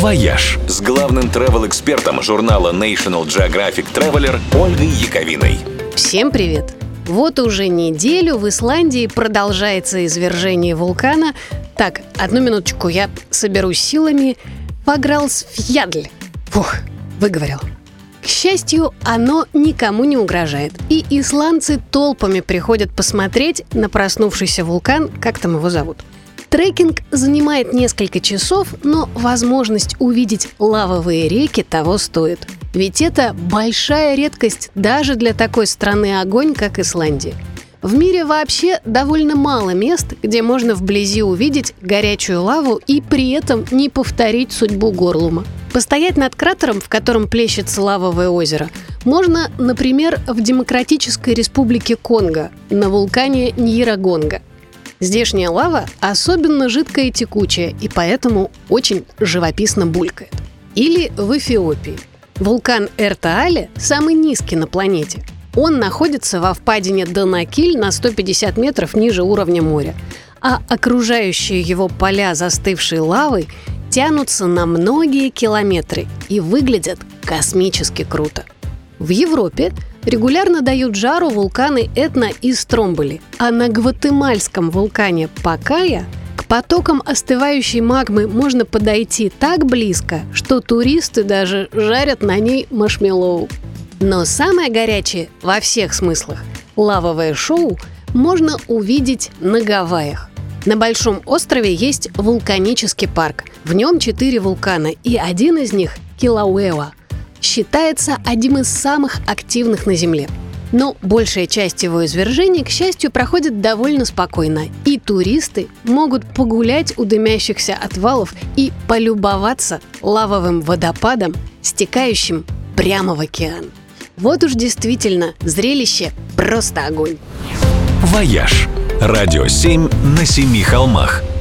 «Вояж» с главным travel-экспертом журнала National Geographic Traveler Ольгой Яковиной. Всем привет! Вот уже неделю в Исландии продолжается извержение вулкана. Так, одну минуточку, я соберусь с силами. Фаградальсфьядль. Фух, выговорил. К счастью, оно никому не угрожает. И исландцы толпами приходят посмотреть на проснувшийся вулкан, как там его зовут. Трекинг занимает несколько часов, но возможность увидеть лавовые реки того стоит. Ведь это большая редкость даже для такой страны огонь, как Исландия. В мире вообще довольно мало мест, где можно вблизи увидеть горячую лаву и при этом не повторить судьбу Горлума. Постоять над кратером, в котором плещется лавовое озеро, можно, например, в Демократической Республике Конго на вулкане Ньирагонга – Здешняя лава особенно жидкая и текучая, и поэтому очень живописно булькает. Или в Эфиопии. Вулкан Эртаале самый низкий на планете. Он находится во впадине Данакиль на 150 метров ниже уровня моря, а окружающие его поля застывшей лавы тянутся на многие километры и выглядят космически круто. В Европе регулярно дают жару вулканы Этна и Стромболи, а на гватемальском вулкане Пакая к потокам остывающей магмы можно подойти так близко, что туристы даже жарят на ней маршмеллоу. Но самое горячее во всех смыслах – лавовое шоу можно увидеть на Гавайях. На Большом острове есть вулканический парк. В нем четыре вулкана, и один из них – Килауэва – считается одним из самых активных на Земле. Но большая часть его извержений, к счастью, проходит довольно спокойно, и туристы могут погулять у дымящихся отвалов и полюбоваться лавовым водопадом, стекающим прямо в океан. Вот уж действительно зрелище просто огонь. «Вояж» – радио 7 на семи холмах –